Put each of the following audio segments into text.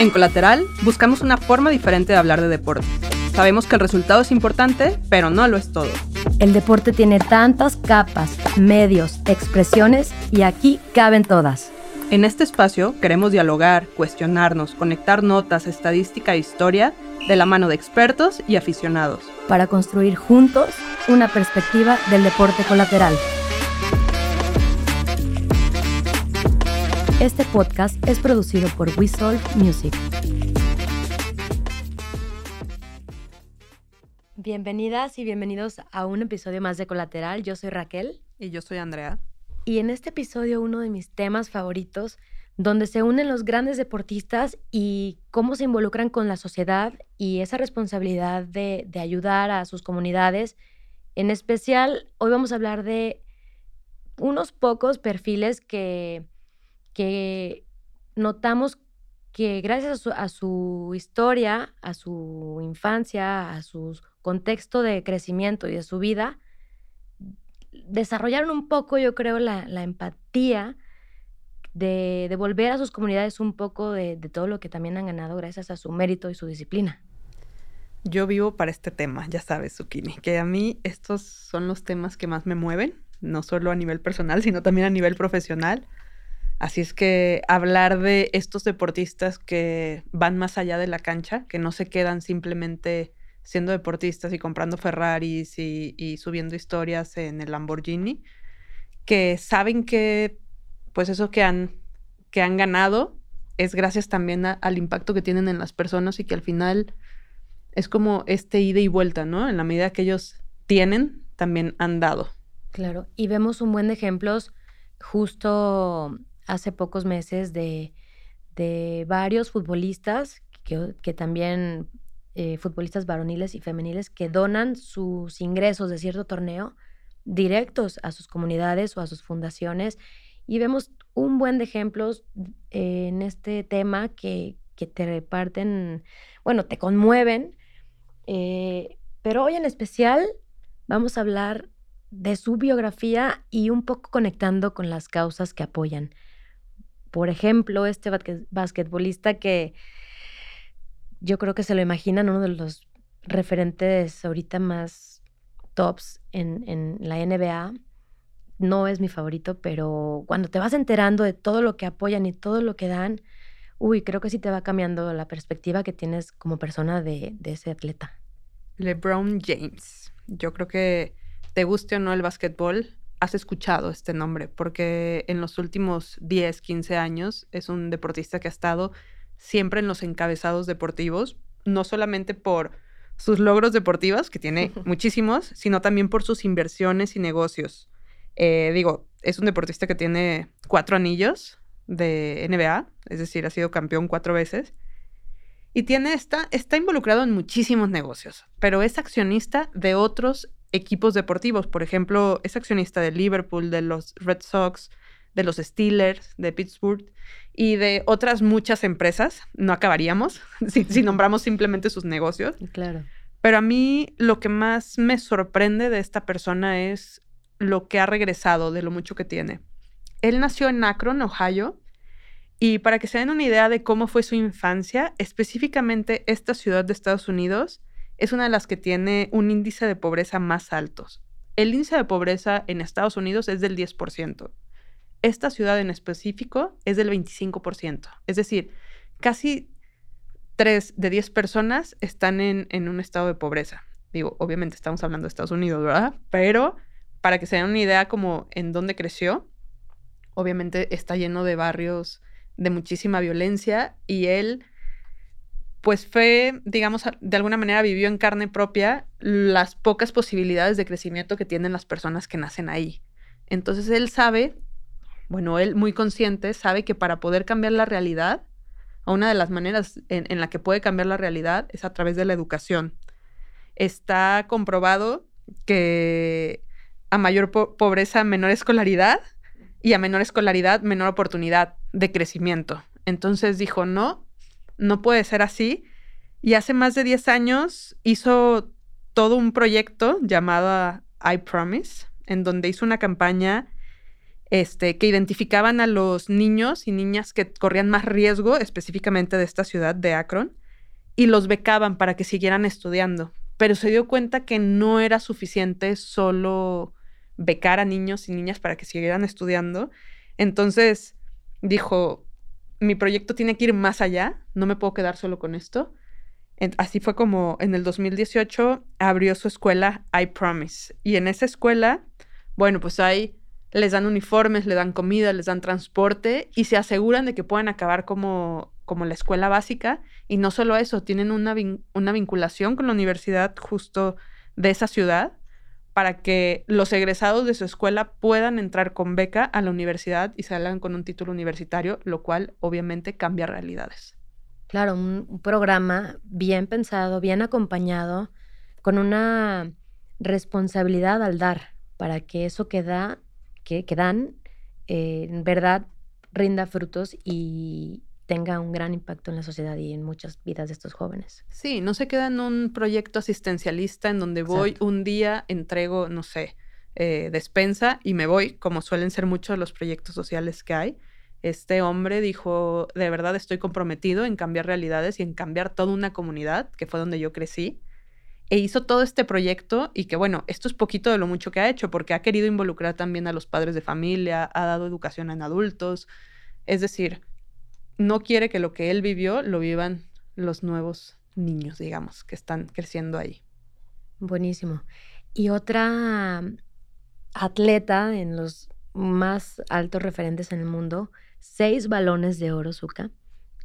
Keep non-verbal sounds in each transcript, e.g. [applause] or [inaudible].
En Colateral buscamos una forma diferente de hablar de deporte. Sabemos que el resultado es importante, pero no lo es todo. El deporte tiene tantas capas, medios, expresiones y aquí caben todas. En este espacio queremos dialogar, cuestionarnos, conectar notas, estadística e historia de la mano de expertos y aficionados. Para construir juntos una perspectiva del deporte colateral. Este podcast es producido por We Music. Bienvenidas y bienvenidos a un episodio más de Colateral. Yo soy Raquel. Y yo soy Andrea. Y en este episodio uno de mis temas favoritos, donde se unen los grandes deportistas y cómo se involucran con la sociedad y esa responsabilidad de, de ayudar a sus comunidades. En especial, hoy vamos a hablar de unos pocos perfiles que que notamos que gracias a su, historia, a su infancia, a su contexto de crecimiento y de su vida, desarrollaron un poco, yo creo, la, empatía de devolver a sus comunidades un poco de, de, todo lo que también han ganado gracias a su mérito y su disciplina. Yo vivo para este tema, ya sabes, Zucchini, que a mí estos son los temas que más me mueven, no solo a nivel personal, sino también a nivel profesional. Así es que hablar de estos deportistas que van más allá de la cancha, que no se quedan simplemente siendo deportistas y comprando Ferraris y, subiendo historias en el Lamborghini, que saben que pues eso que han, que han ganado es gracias también al impacto que tienen en las personas y que al final es como este ida y vuelta, ¿no? En la medida que ellos tienen, también han dado. Claro, y vemos un buen de ejemplos justo hace pocos meses de, varios futbolistas que, también eh, futbolistas varoniles y femeniles que donan sus ingresos de cierto torneo directos a sus comunidades o a sus fundaciones. Y vemos un buen de ejemplos en este tema que, te reparten, bueno, te conmueven. Eh, pero hoy en especial vamos a hablar de su biografía y un poco conectando con las causas que apoyan por ejemplo, este basquetbolista que yo creo que se lo imaginan uno de los referentes ahorita más tops en, la NBA. No es mi favorito, pero cuando te vas enterando de todo lo que apoyan y todo lo que dan, uy, creo que sí te va cambiando la perspectiva que tienes como persona de, de ese atleta. LeBron James. Yo creo que te guste o no el básquetbol, has escuchado este nombre, porque en los últimos 10, 15 años es un deportista que ha estado siempre en los encabezados deportivos, no solamente por sus logros deportivos, que tiene [laughs] muchísimos, sino también por sus inversiones y negocios. Eh, digo, es un deportista que tiene cuatro anillos de NBA, es decir, ha sido campeón cuatro veces. Y tiene esta, está involucrado en muchísimos negocios, pero es accionista de otros equipos deportivos. Por ejemplo, es accionista de Liverpool, de los Red Sox, de los Steelers, de Pittsburgh y de otras muchas empresas. No acabaríamos [laughs] si, [laughs] nombramos simplemente sus negocios. Claro. Pero a mí lo que más me sorprende de esta persona es lo que ha regresado, de lo mucho que tiene. Él nació en Akron, Ohio, y para que se den una idea de cómo fue su infancia, específicamente esta ciudad de Estados Unidos es una de las que tiene un índice de pobreza más altos. El índice de pobreza en Estados Unidos es del 10%. Esta ciudad en específico es del 25%. Es decir, casi 3 de 10 personas están en, en un estado de pobreza. Digo, obviamente estamos hablando de Estados Unidos, ¿verdad? Pero para que se den una idea como en dónde creció, obviamente está lleno de barrios de muchísima violencia y él pues fue, digamos, de alguna manera vivió en carne propia las pocas posibilidades de crecimiento que tienen las personas que nacen ahí. Entonces él sabe, bueno, él muy consciente, sabe que para poder cambiar la realidad, una de las maneras en, la que puede cambiar la realidad es a través de la educación. Está comprobado que a mayor pobreza, menor escolaridad y a menor escolaridad, menor oportunidad de crecimiento. Entonces dijo, no, no puede ser así. Y hace más de 10 años hizo todo un proyecto llamado I Promise, en donde hizo una campaña este, que identificaban a los niños y niñas que corrían más riesgo, específicamente de esta ciudad de Akron, y los becaban para que siguieran estudiando. Pero se dio cuenta que no era suficiente solo becar a niños y niñas para que siguieran estudiando. Entonces dijo, mi proyecto tiene que ir más allá, no me puedo quedar solo con esto. Así fue como en el 2018 abrió su escuela I Promise. Y en esa escuela, bueno, pues ahí les dan uniformes, le dan comida, les dan transporte y se aseguran de que puedan acabar como, como la escuela básica. Y no solo eso, tienen una, una vinculación con la universidad justo de esa ciudad para que los egresados de su escuela puedan entrar con beca a la universidad y salgan con un título universitario, lo cual obviamente cambia realidades. Claro, un, programa bien pensado, bien acompañado, con una responsabilidad al dar, para que eso que, da, que, dan, eh, en verdad rinda frutos y tenga un gran impacto en la sociedad y en muchas vidas de estos jóvenes. Sí, no se queda en un proyecto asistencialista en donde voy un día, entrego, no sé, eh, despensa y me voy, como suelen ser muchos los proyectos sociales que hay. Este hombre dijo, de verdad estoy comprometido en cambiar realidades y en cambiar toda una comunidad, que fue donde yo crecí, e hizo todo este proyecto y que bueno, esto es poquito de lo mucho que ha hecho, porque ha querido involucrar también a los padres de familia, ha dado educación en adultos, es decir, no quiere que lo que él vivió lo vivan los nuevos niños, digamos, que están creciendo ahí. Buenísimo. Y otra atleta en los más altos referentes en el mundo seis balones de oro, Zuka.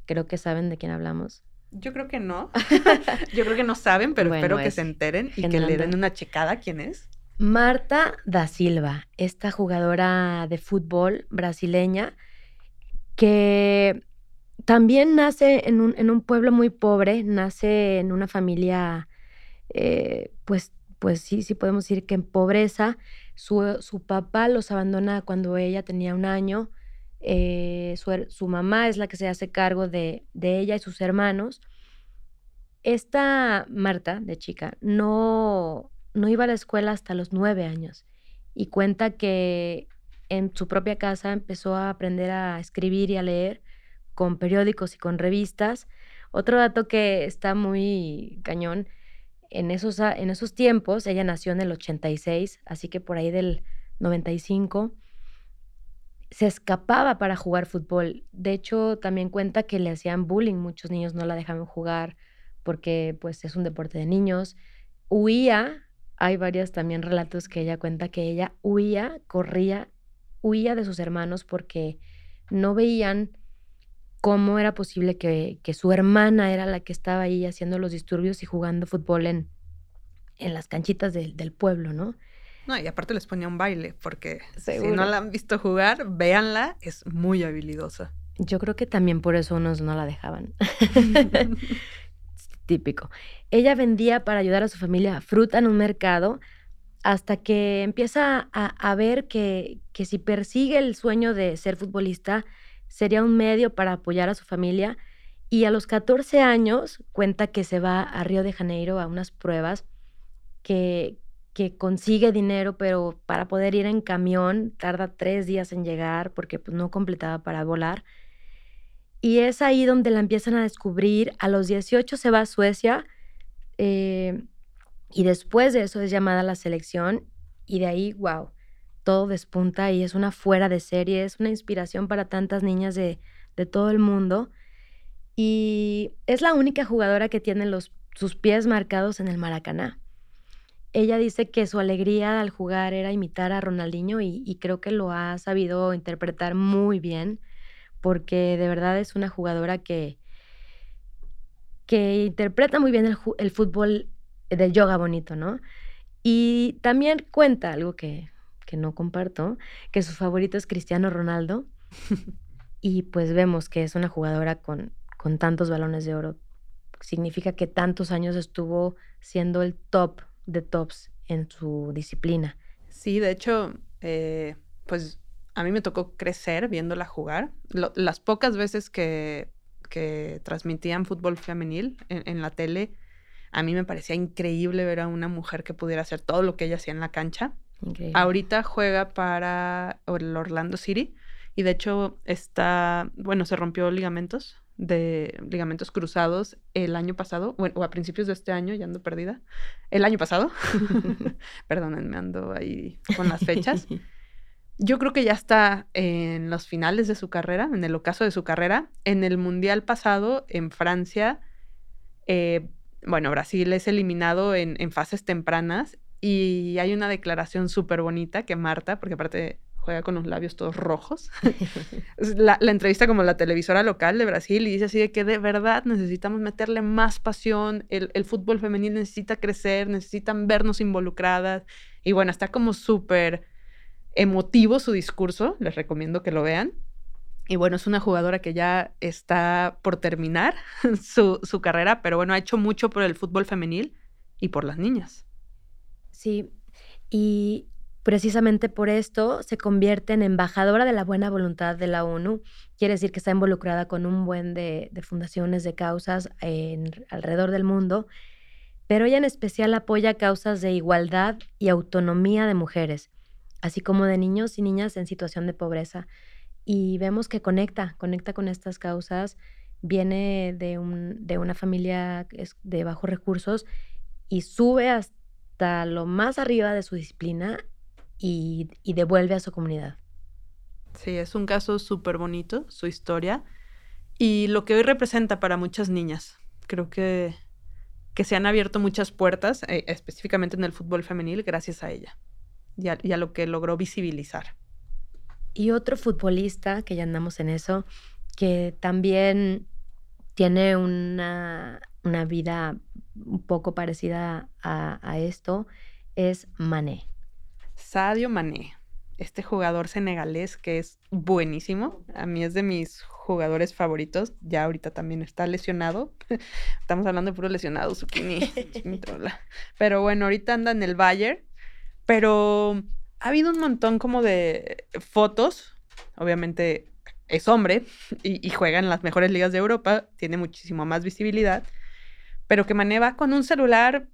Creo que saben de quién hablamos. Yo creo que no. [laughs] Yo creo que no saben, pero espero que se enteren y que le den una checada quién es. Marta da Silva, esta jugadora de fútbol brasileña que también nace en un, en un pueblo muy pobre, nace en una familia, eh, pues, pues sí, sí podemos decir que en pobreza. Su, su papá los abandona cuando ella tenía un año eh, su, mamá es la que se hace cargo de, ella y sus hermanos. Esta Marta, de chica, no, no iba a la escuela hasta los nueve años y cuenta que en su propia casa empezó a aprender a escribir y a leer con periódicos y con revistas. Otro dato que está muy cañón, en esos, en esos tiempos, ella nació en el 86, así que por ahí del 95, se escapaba para jugar fútbol. De hecho, también cuenta que le hacían bullying, muchos niños no la dejaban jugar porque pues es un deporte de niños. Huía, hay varios también relatos que ella cuenta que ella huía, corría, huía de sus hermanos porque no veían cómo era posible que, su hermana era la que estaba ahí haciendo los disturbios y jugando fútbol en, en las canchitas del pueblo, ¿no? No, y aparte les ponía un baile, porque si no la han visto jugar, véanla, es muy habilidosa. Yo creo que también por eso unos no la dejaban. [laughs] [laughs] Típico. Ella vendía para ayudar a su familia fruta en un mercado hasta que empieza a, ver que, que si persigue el sueño de ser futbolista, sería un medio para apoyar a su familia. Y a los 14 años cuenta que se va a Río de Janeiro a unas pruebas que, que consigue dinero, pero para poder ir en camión tarda tres días en llegar porque pues, no completaba para volar. Y es ahí donde la empiezan a descubrir. A los 18 se va a Suecia eh, y después de eso es llamada a la selección y de ahí, wow, todo despunta y es una fuera de serie, es una inspiración para tantas niñas de, todo el mundo. Y es la única jugadora que tiene sus pies marcados en el Maracaná ella dice que su alegría al jugar era imitar a Ronaldinho y, creo que lo ha sabido interpretar muy bien porque de verdad es una jugadora que, que interpreta muy bien el, fútbol del yoga bonito, ¿no? Y también cuenta algo que, que no comparto, que su favorito es Cristiano Ronaldo. [laughs] y pues vemos que es una jugadora con, con tantos balones de oro. Significa que tantos años estuvo siendo el top de tops en su disciplina. Sí, de hecho, eh, pues a mí me tocó crecer viéndola jugar. las pocas veces que, que transmitían fútbol femenil en, la tele, a mí me parecía increíble ver a una mujer que pudiera hacer todo lo que ella hacía en la cancha. Ahorita juega para el Orlando City y de hecho está, bueno, se rompió ligamentos de ligamentos cruzados el año pasado, bueno, o a principios de este año, ya ando perdida. El año pasado, [laughs] [laughs] perdónenme, ando ahí con las fechas. [laughs] Yo creo que ya está en los finales de su carrera, en el ocaso de su carrera. En el Mundial pasado, en Francia, eh, bueno, Brasil es eliminado en, en, fases tempranas y hay una declaración súper bonita que Marta, porque aparte juega con los labios todos rojos, [laughs] la, entrevista como la televisora local de Brasil y dice así de que de verdad necesitamos meterle más pasión, el, el fútbol femenino necesita crecer, necesitan vernos involucradas y bueno, está como súper emotivo su discurso, les recomiendo que lo vean. Y bueno, es una jugadora que ya está por terminar [laughs] su, su carrera, pero bueno, ha hecho mucho por el fútbol femenil y por las niñas. Sí, y precisamente por esto se convierte en embajadora de la buena voluntad de la ONU. Quiere decir que está involucrada con un buen de, fundaciones, de causas en, alrededor del mundo, pero ella en especial apoya causas de igualdad y autonomía de mujeres, así como de niños y niñas en situación de pobreza. Y vemos que conecta, conecta con estas causas, viene de, de una familia de bajos recursos y sube hasta lo más arriba de su disciplina y, devuelve a su comunidad. Sí, es un caso súper bonito, su historia, y lo que hoy representa para muchas niñas. Creo que, que se han abierto muchas puertas, eh, específicamente en el fútbol femenil, gracias a ella y a, lo que logró visibilizar. Y otro futbolista, que ya andamos en eso, que también tiene una, una vida un poco parecida a, esto es Mané. Sadio Mané, este jugador senegalés que es buenísimo. A mí es de mis jugadores favoritos. Ya ahorita también está lesionado. [laughs] Estamos hablando de puro lesionado, Zucchini. [laughs] Pero bueno, ahorita anda en el Bayern. Pero ha habido un montón como de fotos. Obviamente es hombre [laughs] y, y juega en las mejores ligas de Europa. Tiene muchísimo más visibilidad pero que maneja con un celular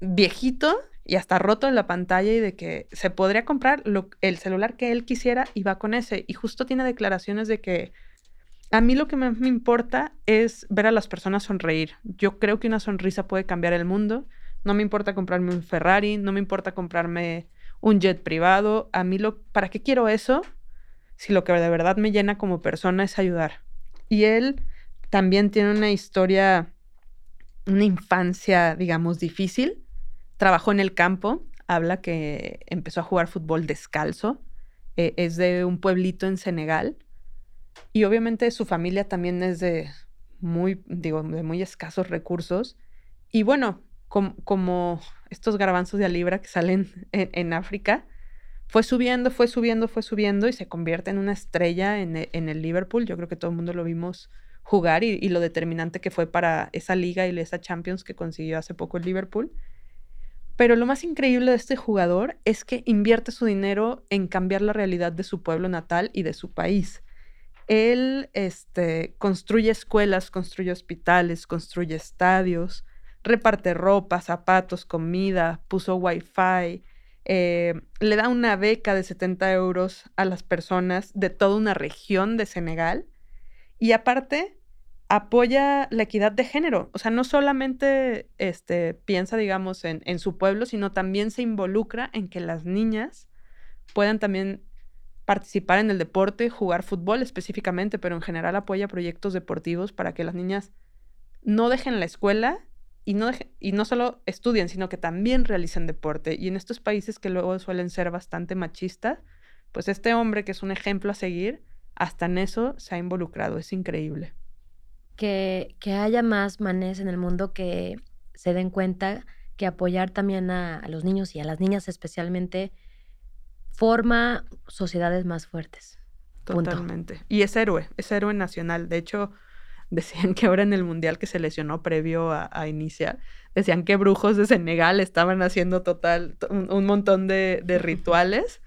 viejito y hasta roto en la pantalla y de que se podría comprar el celular que él quisiera y va con ese. Y justo tiene declaraciones de que a mí lo que me, me importa es ver a las personas sonreír. Yo creo que una sonrisa puede cambiar el mundo. No me importa comprarme un Ferrari, no me importa comprarme un jet privado. A mí lo, ¿para qué quiero eso? Si lo que de verdad me llena como persona es ayudar. Y él también tiene una historia una infancia, digamos, difícil. Trabajó en el campo, habla que empezó a jugar fútbol descalzo. Eh, es de un pueblito en Senegal. Y obviamente su familia también es de muy, digo, de muy escasos recursos. Y bueno, como estos garbanzos de alibra que salen [laughs] en, África, fue subiendo, fue subiendo, fue subiendo y se convierte en una estrella en, en el Liverpool. Yo creo que todo el mundo lo vimos jugar y, lo determinante que fue para esa liga y esa Champions que consiguió hace poco el Liverpool. Pero lo más increíble de este jugador es que invierte su dinero en cambiar la realidad de su pueblo natal y de su país. Él este, construye escuelas, construye hospitales, construye estadios, reparte ropa, zapatos, comida, puso wifi, eh, le da una beca de 70 euros a las personas de toda una región de Senegal y aparte, apoya la equidad de género. O sea, no solamente este, piensa, digamos, en, su pueblo, sino también se involucra en que las niñas puedan también participar en el deporte, jugar fútbol específicamente, pero en general apoya proyectos deportivos para que las niñas no dejen la escuela y no, y no solo estudien, sino que también realicen deporte. Y en estos países que luego suelen ser bastante machistas, pues este hombre que es un ejemplo a seguir, hasta en eso se ha involucrado, es increíble. Que, que haya más manes en el mundo que se den cuenta que apoyar también a, los niños y a las niñas especialmente forma sociedades más fuertes. Totalmente. Y es héroe, es héroe nacional. De hecho, [laughs] decían que ahora en el mundial que se lesionó previo a, iniciar, decían que brujos de Senegal estaban haciendo total un, montón de, de, rituales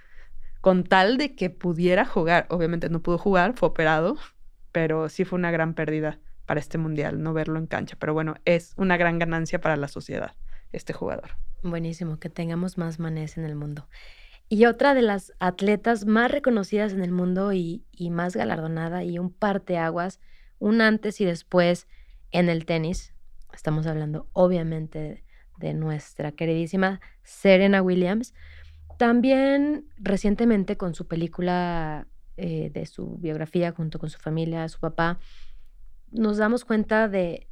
con tal de que pudiera jugar. Obviamente no pudo jugar, fue operado, pero sí fue una gran pérdida para este mundial no verlo en cancha. Pero bueno, es una gran ganancia para la sociedad este jugador. Buenísimo, que tengamos más manés en el mundo. Y otra de las atletas más reconocidas en el mundo y, más galardonada y un parteaguas, un antes y después en el tenis. Estamos hablando obviamente de nuestra queridísima Serena Williams. También recientemente con su película eh, de su biografía junto con su familia, su papá, nos damos cuenta de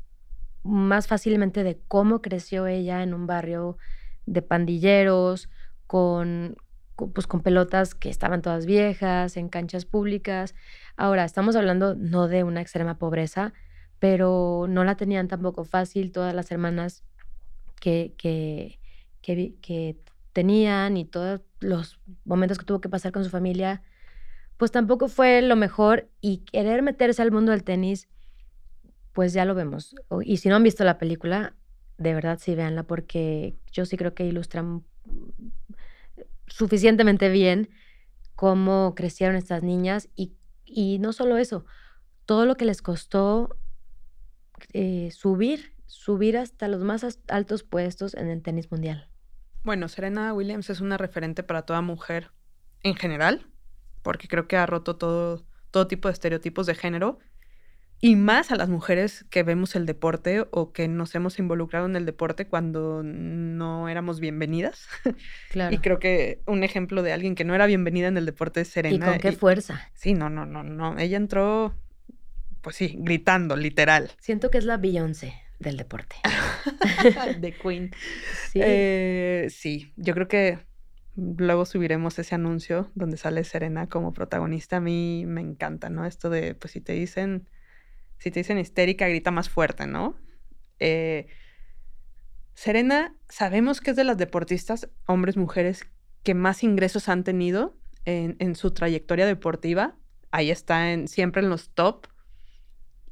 más fácilmente de cómo creció ella en un barrio de pandilleros, con, pues, con pelotas que estaban todas viejas, en canchas públicas. Ahora, estamos hablando no de una extrema pobreza, pero no la tenían tampoco fácil todas las hermanas que, que, que, tenían y todos los momentos que tuvo que pasar con su familia, pues tampoco fue lo mejor y querer meterse al mundo del tenis, pues ya lo vemos. Y si no han visto la película, de verdad sí véanla porque yo sí creo que ilustran suficientemente bien cómo crecieron estas niñas y, y no solo eso, todo lo que les costó eh, subir, subir hasta los más altos puestos en el tenis mundial. Bueno, Serena Williams es una referente para toda mujer en general, porque creo que ha roto todo, todo tipo de estereotipos de género y más a las mujeres que vemos el deporte o que nos hemos involucrado en el deporte cuando no éramos bienvenidas. [laughs] Claro. y creo que un ejemplo de alguien que no era bienvenida en el deporte es Serena. ¿Y con qué fuerza? Sí, no, no, no, no. Ella entró, pues sí, gritando, literal. Siento que es la Beyoncé del deporte. [laughs] de Queen. Sí. Eh, sí, yo creo que luego subiremos ese anuncio donde sale Serena como protagonista. A mí me encanta, ¿no? Esto de, pues si te dicen si te dicen histérica, grita más fuerte, ¿no? Eh, Serena, sabemos que es de las deportistas, hombres, mujeres, que más ingresos han tenido en, su trayectoria deportiva. Ahí está en, siempre en los top.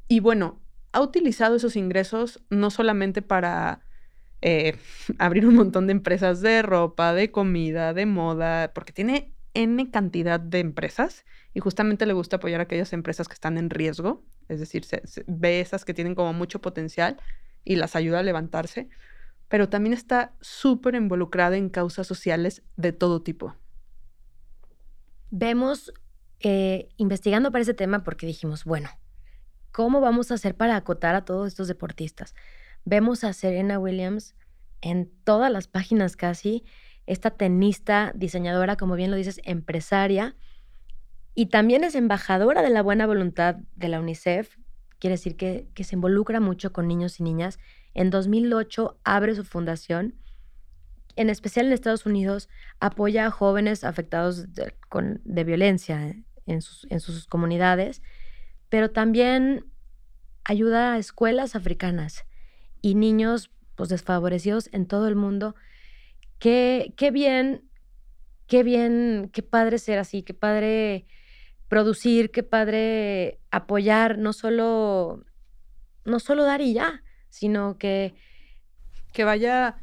Y bueno, ha utilizado esos ingresos no solamente para eh, [laughs] abrir un montón de empresas de ropa, de comida, de moda, porque tiene N cantidad de empresas y justamente le gusta apoyar a aquellas empresas que están en riesgo, es decir, ve esas que tienen como mucho potencial y las ayuda a levantarse, pero también está súper involucrada en causas sociales de todo tipo. Vemos, eh, investigando para ese tema, porque dijimos, bueno, ¿cómo vamos a hacer para acotar a todos estos deportistas? Vemos a Serena Williams en todas las páginas casi, esta tenista, diseñadora, como bien lo dices, empresaria, y también es embajadora de la buena voluntad de la UNICEF, quiere decir que, se involucra mucho con niños y niñas. En 2008 abre su fundación, en especial en Estados Unidos, apoya a jóvenes afectados de, violencia en sus, comunidades, pero también ayuda a escuelas africanas y niños pues, desfavorecidos en todo el mundo. Qué bien, qué bien, qué padre ser así, qué padre producir, qué padre apoyar, no solo, no solo dar y ya, sino que... Que vaya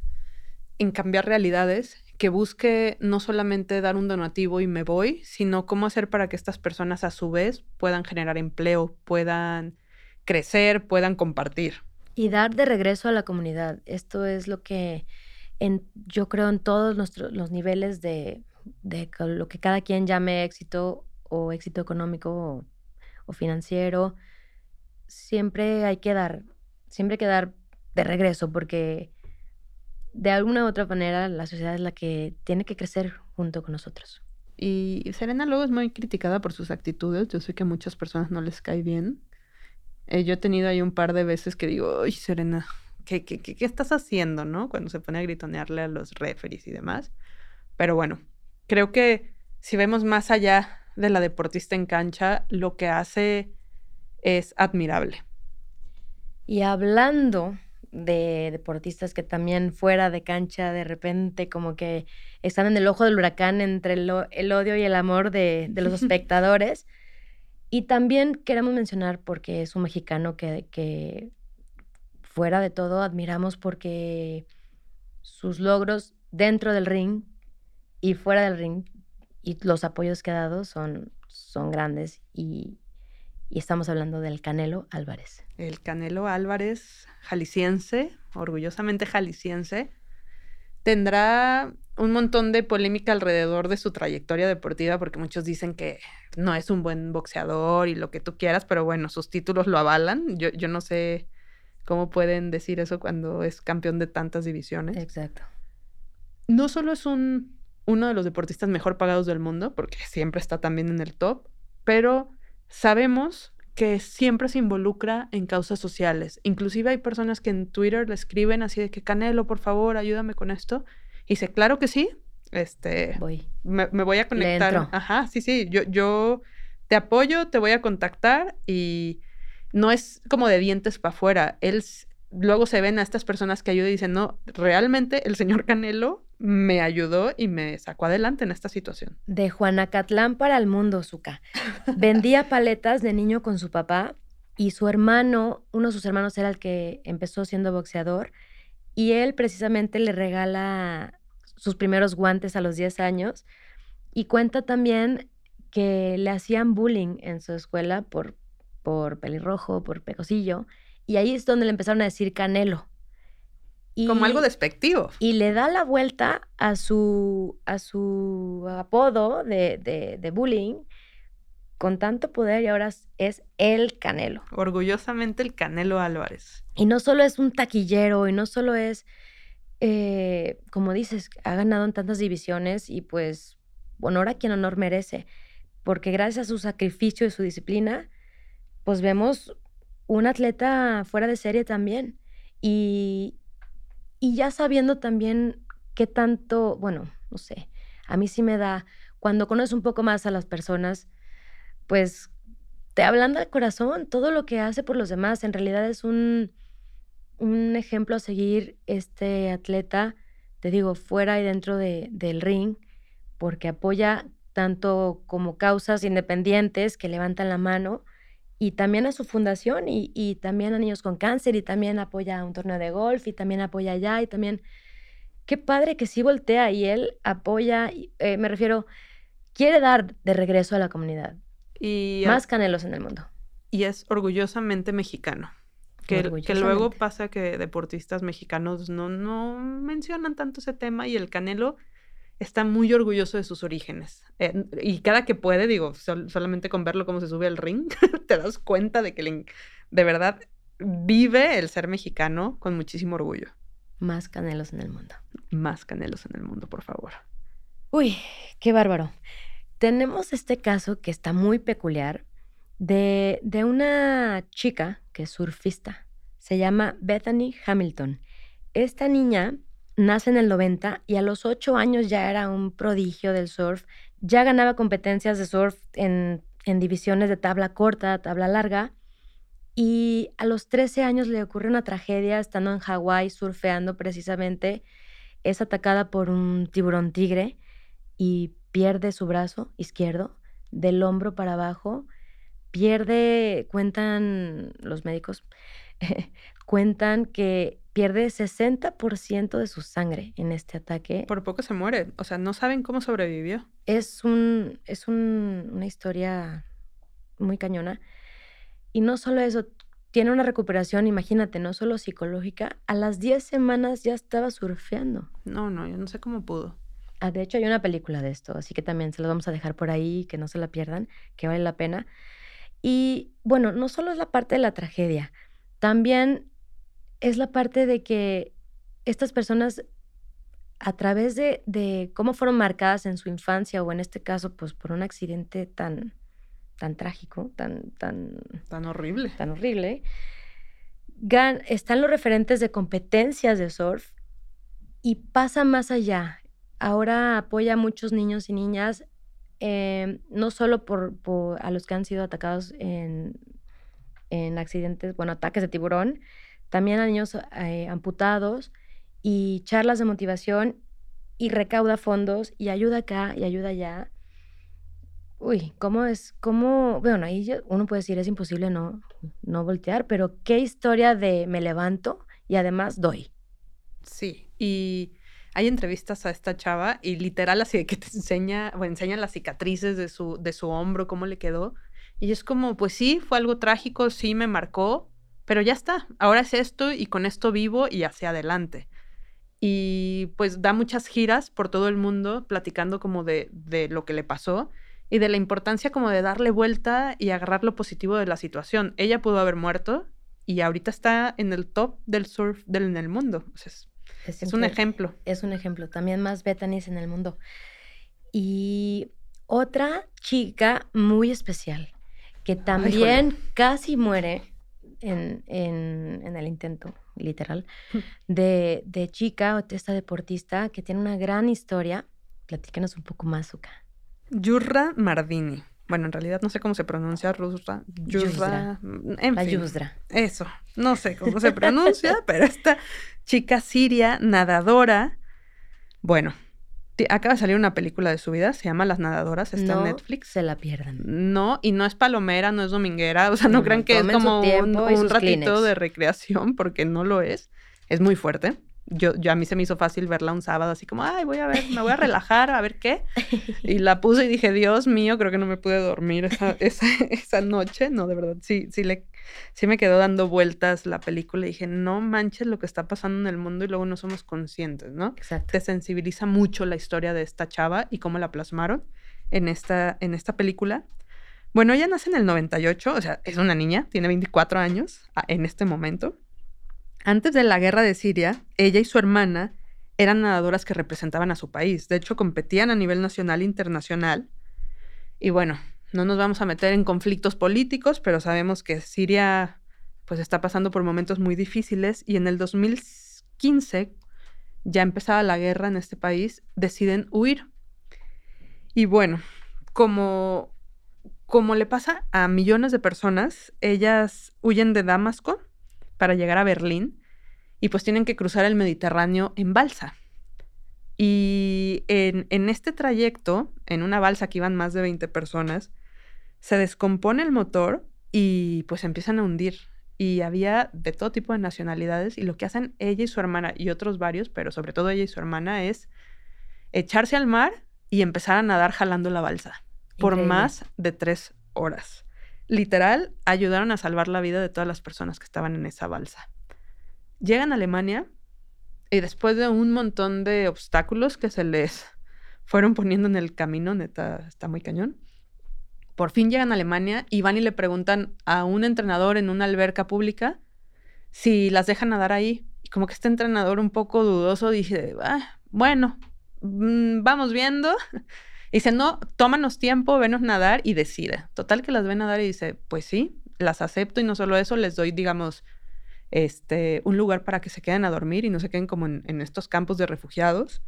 en cambiar realidades, que busque no solamente dar un donativo y me voy, sino cómo hacer para que estas personas a su vez puedan generar empleo, puedan crecer, puedan compartir. Y dar de regreso a la comunidad. Esto es lo que en, yo creo en todos nuestros, los niveles de, de lo que cada quien llame éxito o éxito económico o, financiero, siempre hay que dar, siempre hay que dar de regreso porque de alguna u otra manera la sociedad es la que tiene que crecer junto con nosotros. Y Serena luego es muy criticada por sus actitudes. Yo sé que a muchas personas no les cae bien. Eh, yo he tenido ahí un par de veces que digo, ay, Serena, ¿qué, qué, qué, qué estás haciendo, no? Cuando se pone a gritonearle a los referees y demás. Pero bueno, creo que si vemos más allá de la deportista en cancha, lo que hace es admirable. Y hablando de deportistas que también fuera de cancha de repente como que están en el ojo del huracán entre el, odio y el amor de, los [laughs] espectadores. y también queremos mencionar porque es un mexicano que, que fuera de todo admiramos porque sus logros dentro del ring y fuera del ring y los apoyos que ha dado son, son grandes y, estamos hablando del Canelo Álvarez. El Canelo Álvarez, jalisciense, orgullosamente jalisciense, tendrá un montón de polémica alrededor de su trayectoria deportiva, porque muchos dicen que no es un buen boxeador y lo que tú quieras, pero bueno, sus títulos lo avalan. Yo, yo no sé cómo pueden decir eso cuando es campeón de tantas divisiones. Exacto. No solo es un, uno de los deportistas mejor pagados del mundo, porque siempre está también en el top, pero sabemos que siempre se involucra en causas sociales. Inclusive hay personas que en Twitter le escriben así de que Canelo, por favor, ayúdame con esto. Y dice, claro que sí. Este, voy. Me, voy a conectar. Ajá, sí, sí. Yo, yo te apoyo, te voy a contactar y no es como de dientes para afuera. Él luego se ven a estas personas que ayudan y dicen, no, realmente el señor Canelo me ayudó y me sacó adelante en esta situación. De Juanacatlán para el mundo, Zuka. Vendía [laughs] paletas de niño con su papá y su hermano, uno de sus hermanos era el que empezó siendo boxeador y él precisamente le regala sus primeros guantes a los 10 años y cuenta también que le hacían bullying en su escuela por, por pelirrojo, por pecosillo y ahí es donde le empezaron a decir Canelo. Como algo despectivo. Y le da la vuelta a su, a su apodo de, de, de bullying con tanto poder y ahora es el Canelo. Orgullosamente el Canelo Álvarez. Y no solo es un taquillero y no solo es, eh, como dices, ha ganado en tantas divisiones y pues honor a quien honor merece, porque gracias a su sacrificio y su disciplina, pues vemos un atleta fuera de serie también. Y, y ya sabiendo también qué tanto, bueno, no sé, a mí sí me da, cuando conoces un poco más a las personas, pues te hablan del corazón, todo lo que hace por los demás. En realidad es un, un ejemplo a seguir este atleta, te digo, fuera y dentro de, del ring, porque apoya tanto como causas independientes que levantan la mano, y también a su fundación y, también a niños con cáncer y también apoya un torneo de golf y también apoya allá y también qué padre que sí voltea y él apoya, eh, me refiero, quiere dar de regreso a la comunidad. Y más canelos en el mundo. Y es orgullosamente mexicano. Que, que luego pasa que deportistas mexicanos no, no mencionan tanto ese tema y el canelo está muy orgulloso de sus orígenes. Eh, y cada que puede, digo, solamente con verlo cómo se sube al ring, [laughs] te das cuenta de que de verdad vive el ser mexicano con muchísimo orgullo. Más canelos en el mundo. Más canelos en el mundo, por favor. Uy, qué bárbaro. Tenemos este caso que está muy peculiar de, de una chica que es surfista. Se llama Bethany Hamilton. Esta niña nace en el 90 y a los 8 años ya era un prodigio del surf, ya ganaba competencias de surf en, divisiones de tabla corta, tabla larga, y a los 13 años le ocurre una tragedia estando en Hawái surfeando precisamente, es atacada por un tiburón tigre y pierde su brazo izquierdo del hombro para abajo, pierde, cuentan los médicos, [laughs] cuentan que pierde 60% de su sangre en este ataque. Por poco se muere, o sea, no saben cómo sobrevivió. Es, un, es una historia muy cañona. Y no solo eso, tiene una recuperación, imagínate, no solo psicológica, a las 10 semanas ya estaba surfeando. No, no, yo no sé cómo pudo. Ah, de hecho, hay una película de esto, así que también se la vamos a dejar por ahí, que no se la pierdan, que vale la pena. Y bueno, no solo es la parte de la tragedia, también es la parte de que estas personas, a través de, cómo fueron marcadas en su infancia, o en este caso, pues por un accidente tan, tan trágico, tan, tan... Tan horrible. Tan horrible, están los referentes de competencias de surf y pasa más allá. Ahora apoya a muchos niños y niñas, em, no solo por, a los que han sido atacados en, en accidentes, bueno, ataques de tiburón, también a niños eh, amputados y charlas de motivación y recauda fondos y ayuda acá y ayuda allá. Uy, ¿cómo es? ¿Cómo? Bueno, ahí uno puede decir es imposible no, no voltear, pero qué historia de me levanto y además doy. Sí, y hay entrevistas a esta chava y literal así de que te enseña o enseñan las cicatrices de su, de su hombro, cómo le quedó. Y es como, pues sí, fue algo trágico, sí me marcó, pero ya está, ahora es esto y con esto vivo y hacia adelante. y pues da muchas giras por todo el mundo platicando como de, de lo que le pasó y de la importancia como de darle vuelta y agarrar lo positivo de la situación. Ella pudo haber muerto y ahorita está en el top del surf del, en el mundo. es, un ejemplo. Es un ejemplo. También más Bethany's en el mundo. Y otra chica muy especial que también casi muere en, el intento, literal, de, de chica, esta deportista que tiene una gran historia. Platícanos un poco más, Zuka. Yurra Mardini. Bueno, en realidad no sé cómo se pronuncia Rusra. Yurra. En La fin, Yusra. Eso. No sé cómo se pronuncia, [laughs] pero esta chica siria, nadadora. Bueno, acaba de salir una película de su vida, se llama Las Nadadoras, está en Netflix. Se la pierdan. No, y no es palomera, no es dominguera, o sea, no, crean que es como un, ratito de recreación, porque no lo es. Es muy fuerte yo, yo a mí se me hizo fácil verla un sábado, así como, ay, voy a ver, me voy a relajar, a ver qué. [laughs] Y la puse y dije, Dios mío, creo que no me pude dormir esa, esa, esa noche. No, de verdad, sí, sí, le, sí me quedó dando vueltas la película y dije, no manches lo que está pasando en el mundo y luego no somos conscientes, ¿no? Exacto. Te sensibiliza mucho la historia de esta chava y cómo la plasmaron en esta, en esta película. Bueno, ella nace en el 98, o sea, es una niña, tiene 24 años en este momento. Antes de la guerra de Siria, ella y su hermana eran nadadoras que representaban a su país. De hecho, competían a nivel nacional e internacional. Y bueno, no nos vamos a meter en conflictos políticos, pero sabemos que Siria pues está pasando por momentos muy difíciles y en el 2015 ya empezaba la guerra en este país, deciden huir. Y bueno, como como le pasa a millones de personas, ellas huyen de Damasco para llegar a Berlín y pues tienen que cruzar el Mediterráneo en balsa. Y en, en, este trayecto, en una balsa que iban más de 20 personas, se descompone el motor y pues empiezan a hundir. Y había de todo tipo de nacionalidades y lo que hacen ella y su hermana y otros varios, pero sobre todo ella y su hermana, es echarse al mar y empezar a nadar jalando la balsa por más de tres horas literal, ayudaron a salvar la vida de todas las personas que estaban en esa balsa. Llegan a Alemania y después de un montón de obstáculos que se les fueron poniendo en el camino, neta, está muy cañón. Por fin llegan a Alemania y van y le preguntan a un entrenador en una alberca pública si las dejan nadar ahí. Y como que este entrenador un poco dudoso dice, ah, bueno, mm, vamos viendo. [laughs] dice, no, tómanos tiempo, venos nadar y decide. Total que las ve nadar y dice, pues sí, las acepto y no solo eso, les doy, digamos, este, un lugar para que se queden a dormir y no se queden como en, en estos campos de refugiados.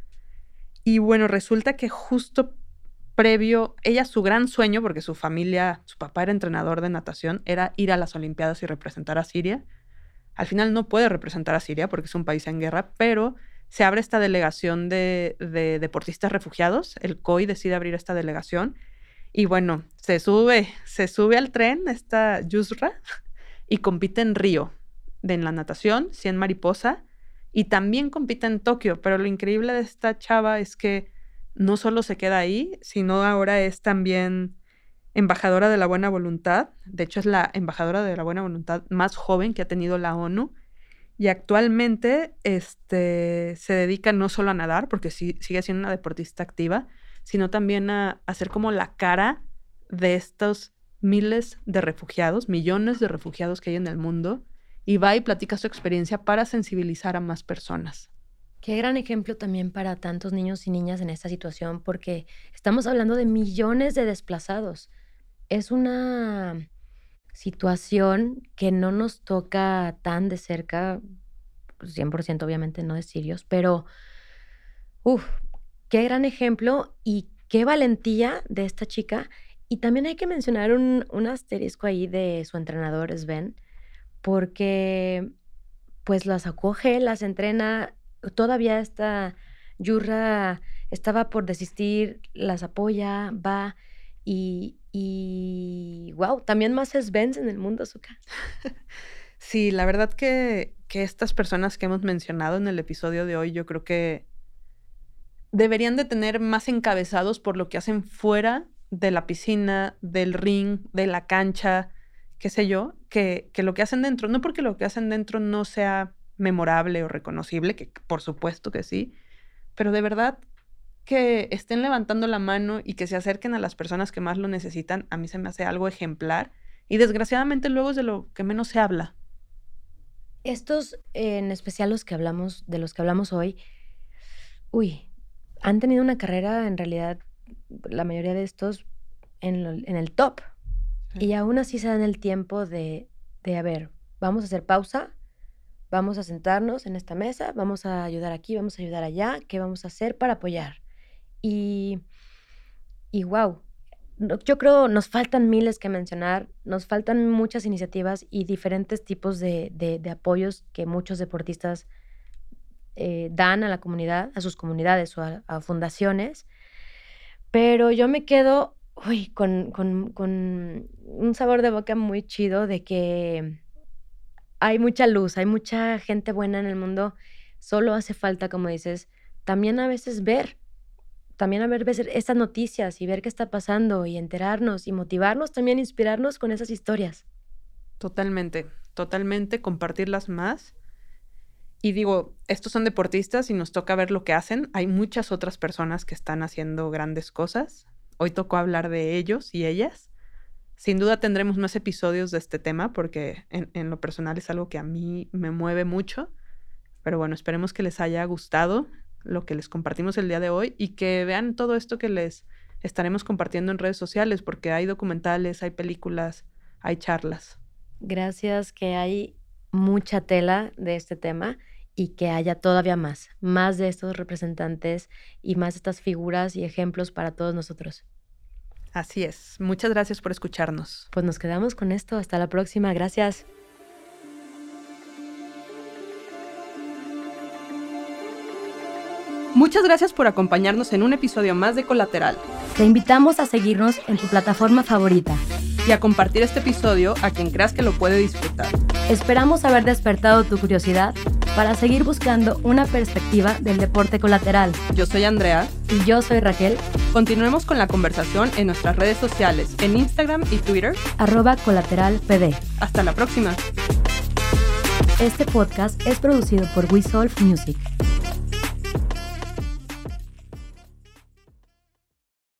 Y bueno, resulta que justo previo, ella su gran sueño, porque su familia, su papá era entrenador de natación, era ir a las Olimpiadas y representar a Siria. Al final no puede representar a Siria porque es un país en guerra, pero se abre esta delegación de, deportistas refugiados. El COI decide abrir esta delegación. Y bueno, se sube, se sube al tren esta Yusra y compite en Río, en la natación, 100 mariposa, y también compite en Tokio. Pero lo increíble de esta chava es que no solo se queda ahí, sino ahora es también embajadora de la buena voluntad. De hecho, es la embajadora de la buena voluntad más joven que ha tenido la ONU y actualmente este, se dedica no solo a nadar, porque sí, sigue siendo una deportista activa, sino también a, a ser como la cara de estos miles de refugiados, millones de refugiados que hay en el mundo, y va y platica su experiencia para sensibilizar a más personas. Qué gran ejemplo también para tantos niños y niñas en esta situación, porque estamos hablando de millones de desplazados. Es una situación que no nos toca tan de cerca, 100% pues, obviamente no de sirios, pero, uff, qué gran ejemplo y qué valentía de esta chica. Y también hay que mencionar un, asterisco ahí de su entrenador, Sven, porque pues las acoge, las entrena, todavía esta Yurra estaba por desistir, las apoya, va y, y wow, también más es Benz en el mundo, Zuka. [laughs] Sí, la verdad que, que estas personas que hemos mencionado en el episodio de hoy, yo creo que deberían de tener más encabezados por lo que hacen fuera de la piscina, del ring, de la cancha, qué sé yo, que, que, lo que hacen dentro. No porque lo que hacen dentro no sea memorable o reconocible, que por supuesto que sí, pero de verdad que estén levantando la mano y que se acerquen a las personas que más lo necesitan, a mí se me hace algo ejemplar y desgraciadamente luego es de lo que menos se habla. Estos, en especial los que hablamos, de los que hablamos hoy, uy, han tenido una carrera en realidad, la mayoría de estos, en, el top. Y aún así se dan el tiempo de, de, a ver, vamos a hacer pausa, vamos a sentarnos en esta mesa, vamos a ayudar aquí, vamos a ayudar allá, ¿qué vamos a hacer para apoyar? Y, y wow, yo creo nos faltan miles que mencionar, nos faltan muchas iniciativas y diferentes tipos de, de, apoyos que muchos deportistas eh, dan a la comunidad, a sus comunidades o a, fundaciones. Pero yo me quedo uy, con, con, con un sabor de boca muy chido de que hay mucha luz, hay mucha gente buena en el mundo. Solo hace falta, como dices, también a veces ver también a ver estas noticias y ver qué está pasando y enterarnos y motivarnos, también inspirarnos con esas historias. Totalmente, totalmente, compartirlas más. Y digo, estos son deportistas y nos toca ver lo que hacen. Hay muchas otras personas que están haciendo grandes cosas. Hoy tocó hablar de ellos y ellas. Sin duda tendremos más episodios de este tema porque en, lo personal es algo que a mí me mueve mucho. Pero bueno, esperemos que les haya gustado lo que les compartimos el día de hoy y que vean todo esto que les estaremos compartiendo en redes sociales, porque hay documentales, hay películas, hay charlas. Gracias, que hay mucha tela de este tema y que haya todavía más, más de estos representantes y más de estas figuras y ejemplos para todos nosotros. Así es. Muchas gracias por escucharnos. Pues nos quedamos con esto. Hasta la próxima. Gracias. Muchas gracias por acompañarnos en un episodio más de Colateral. Te invitamos a seguirnos en tu plataforma favorita y a compartir este episodio a quien creas que lo puede disfrutar. Esperamos haber despertado tu curiosidad para seguir buscando una perspectiva del deporte colateral. Yo soy Andrea. Y yo soy Raquel. Continuemos con la conversación en nuestras redes sociales, en Instagram y Twitter. Arroba colateralpd. Hasta la próxima. Este podcast es producido por We Music.